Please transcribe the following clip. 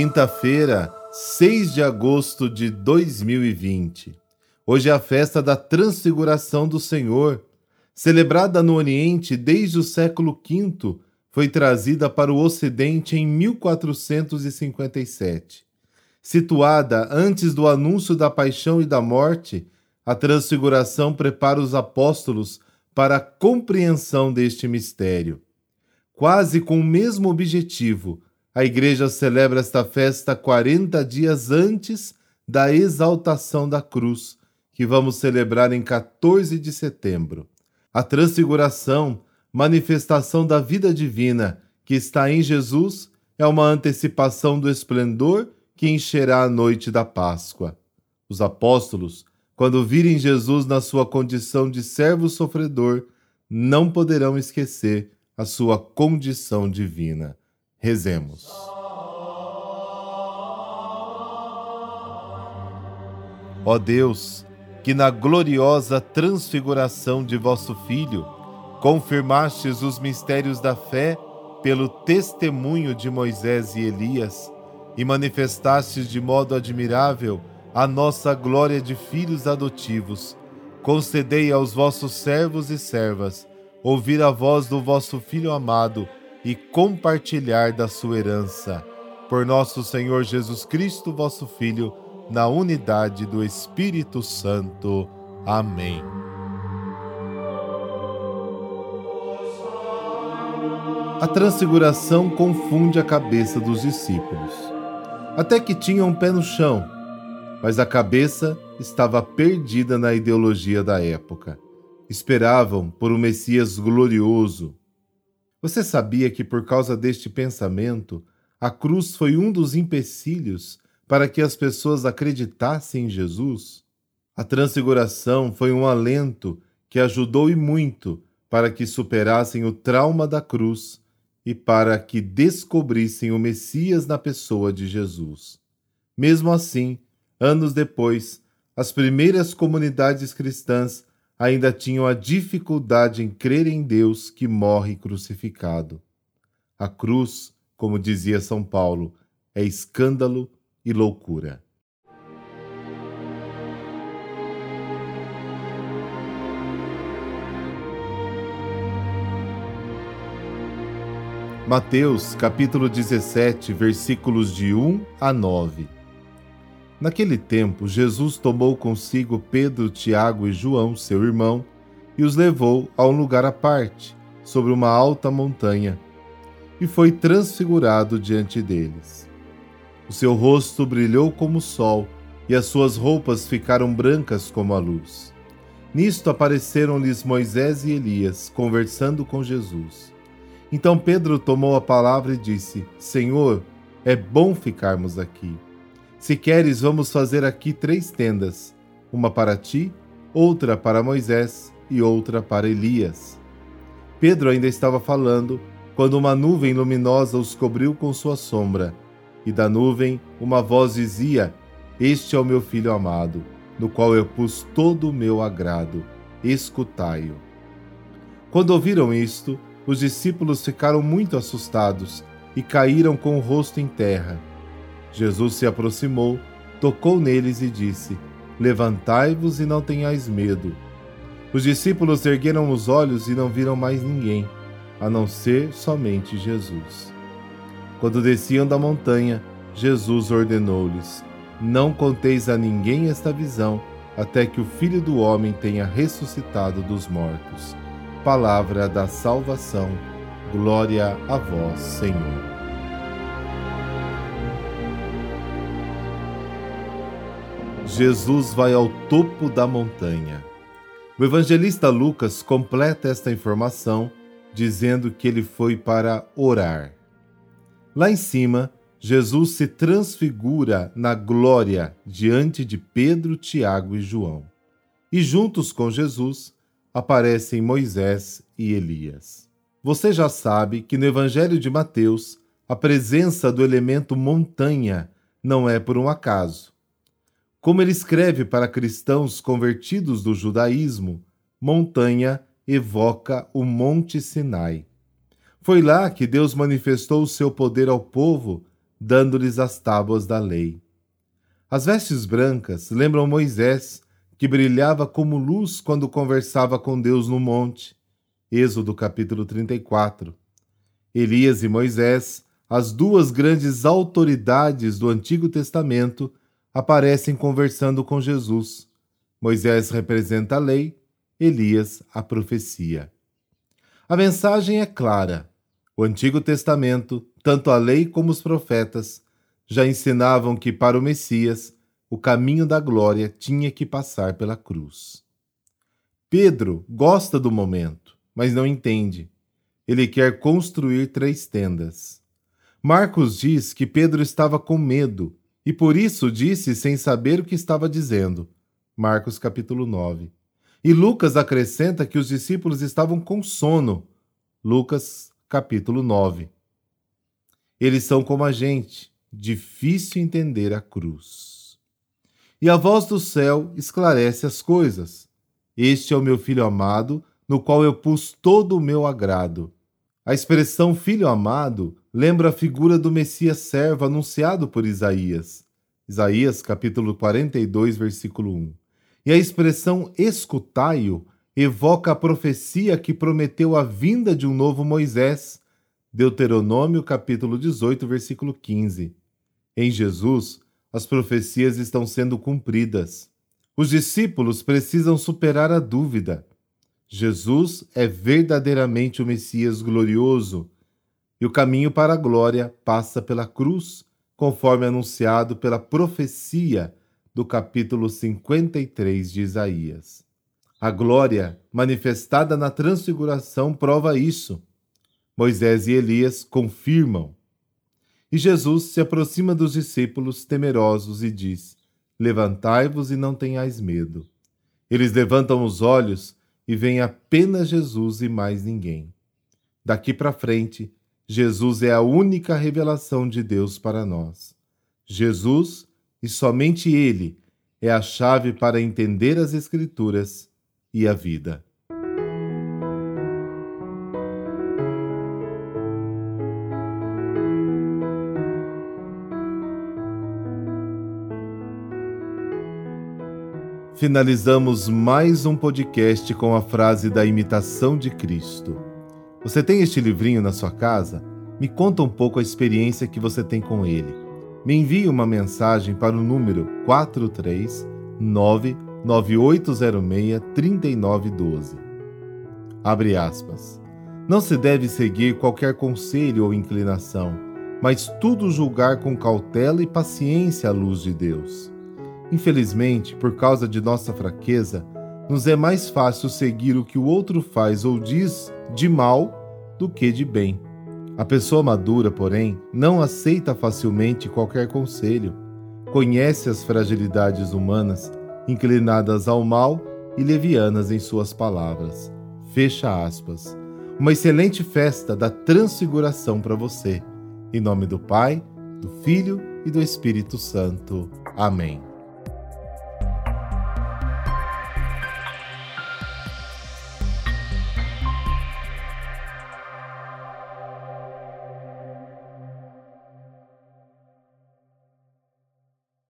Quinta-feira, 6 de agosto de 2020. Hoje é a festa da Transfiguração do Senhor. Celebrada no Oriente desde o século V, foi trazida para o Ocidente em 1457. Situada antes do anúncio da paixão e da morte, a Transfiguração prepara os apóstolos para a compreensão deste mistério. Quase com o mesmo objetivo, a Igreja celebra esta festa 40 dias antes da exaltação da cruz, que vamos celebrar em 14 de setembro. A Transfiguração, manifestação da vida divina que está em Jesus, é uma antecipação do esplendor que encherá a noite da Páscoa. Os apóstolos, quando virem Jesus na sua condição de servo sofredor, não poderão esquecer a sua condição divina. Rezemos. Ó Deus, que na gloriosa transfiguração de vosso Filho confirmastes os mistérios da fé pelo testemunho de Moisés e Elias e manifestastes de modo admirável a nossa glória de filhos adotivos, concedei aos vossos servos e servas ouvir a voz do vosso Filho amado e compartilhar da sua herança. Por nosso Senhor Jesus Cristo, vosso Filho, na unidade do Espírito Santo. Amém. A transfiguração confunde a cabeça dos discípulos. Até que tinham um pé no chão, mas a cabeça estava perdida na ideologia da época. Esperavam por um Messias glorioso, você sabia que por causa deste pensamento, a cruz foi um dos empecilhos para que as pessoas acreditassem em Jesus? A transfiguração foi um alento que ajudou e muito para que superassem o trauma da cruz e para que descobrissem o Messias na pessoa de Jesus. Mesmo assim, anos depois, as primeiras comunidades cristãs ainda tinham a dificuldade em crer em Deus que morre crucificado. A cruz, como dizia São Paulo, é escândalo e loucura. Mateus capítulo 17, versículos de 1 a 9. Naquele tempo, Jesus tomou consigo Pedro, Tiago e João, seu irmão, e os levou a um lugar à parte, sobre uma alta montanha, e foi transfigurado diante deles. O seu rosto brilhou como o sol, e as suas roupas ficaram brancas como a luz. Nisto apareceram-lhes Moisés e Elias, conversando com Jesus. Então Pedro tomou a palavra e disse: Senhor, é bom ficarmos aqui. Se queres, vamos fazer aqui três tendas: uma para ti, outra para Moisés e outra para Elias. Pedro ainda estava falando quando uma nuvem luminosa os cobriu com sua sombra, e da nuvem uma voz dizia: Este é o meu filho amado, no qual eu pus todo o meu agrado. Escutai-o. Quando ouviram isto, os discípulos ficaram muito assustados e caíram com o rosto em terra. Jesus se aproximou, tocou neles e disse: Levantai-vos e não tenhais medo. Os discípulos ergueram os olhos e não viram mais ninguém, a não ser somente Jesus. Quando desciam da montanha, Jesus ordenou-lhes: Não conteis a ninguém esta visão, até que o Filho do Homem tenha ressuscitado dos mortos. Palavra da salvação. Glória a vós, Senhor. Jesus vai ao topo da montanha. O evangelista Lucas completa esta informação dizendo que ele foi para orar. Lá em cima, Jesus se transfigura na glória diante de Pedro, Tiago e João. E juntos com Jesus aparecem Moisés e Elias. Você já sabe que no Evangelho de Mateus, a presença do elemento montanha não é por um acaso. Como ele escreve para cristãos convertidos do judaísmo, montanha evoca o Monte Sinai. Foi lá que Deus manifestou o seu poder ao povo, dando-lhes as tábuas da lei. As vestes brancas lembram Moisés, que brilhava como luz quando conversava com Deus no monte. Êxodo capítulo 34. Elias e Moisés, as duas grandes autoridades do Antigo Testamento, aparecem conversando com Jesus. Moisés representa a lei, Elias a profecia. A mensagem é clara. O Antigo Testamento, tanto a lei como os profetas, já ensinavam que para o Messias o caminho da glória tinha que passar pela cruz. Pedro gosta do momento, mas não entende. Ele quer construir três tendas. Marcos diz que Pedro estava com medo e por isso disse sem saber o que estava dizendo. Marcos capítulo 9. E Lucas acrescenta que os discípulos estavam com sono. Lucas capítulo 9. Eles são como a gente, difícil entender a cruz. E a voz do céu esclarece as coisas. Este é o meu filho amado, no qual eu pus todo o meu agrado. A expressão filho amado lembra a figura do Messias servo anunciado por Isaías. Isaías, capítulo 42, versículo 1. E a expressão escutai-o evoca a profecia que prometeu a vinda de um novo Moisés. Deuteronômio, capítulo 18, versículo 15. Em Jesus, as profecias estão sendo cumpridas. Os discípulos precisam superar a dúvida. Jesus é verdadeiramente o Messias glorioso, e o caminho para a glória passa pela cruz, conforme anunciado pela profecia do capítulo 53 de Isaías. A glória manifestada na transfiguração prova isso. Moisés e Elias confirmam e Jesus se aproxima dos discípulos temerosos e diz: Levantai-vos e não tenhais medo. Eles levantam os olhos e veem apenas Jesus e mais ninguém. Daqui para frente, Jesus é a única revelação de Deus para nós. Jesus, e somente Ele, é a chave para entender as Escrituras e a vida. finalizamos mais um podcast com a frase da imitação de Cristo. Você tem este livrinho na sua casa? Me conta um pouco a experiência que você tem com ele. Me envie uma mensagem para o número 43998063912. Abre aspas. Não se deve seguir qualquer conselho ou inclinação, mas tudo julgar com cautela e paciência à luz de Deus. Infelizmente, por causa de nossa fraqueza, nos é mais fácil seguir o que o outro faz ou diz de mal do que de bem. A pessoa madura, porém, não aceita facilmente qualquer conselho, conhece as fragilidades humanas, inclinadas ao mal e levianas em suas palavras. Fecha aspas. Uma excelente festa da transfiguração para você. Em nome do Pai, do Filho e do Espírito Santo. Amém.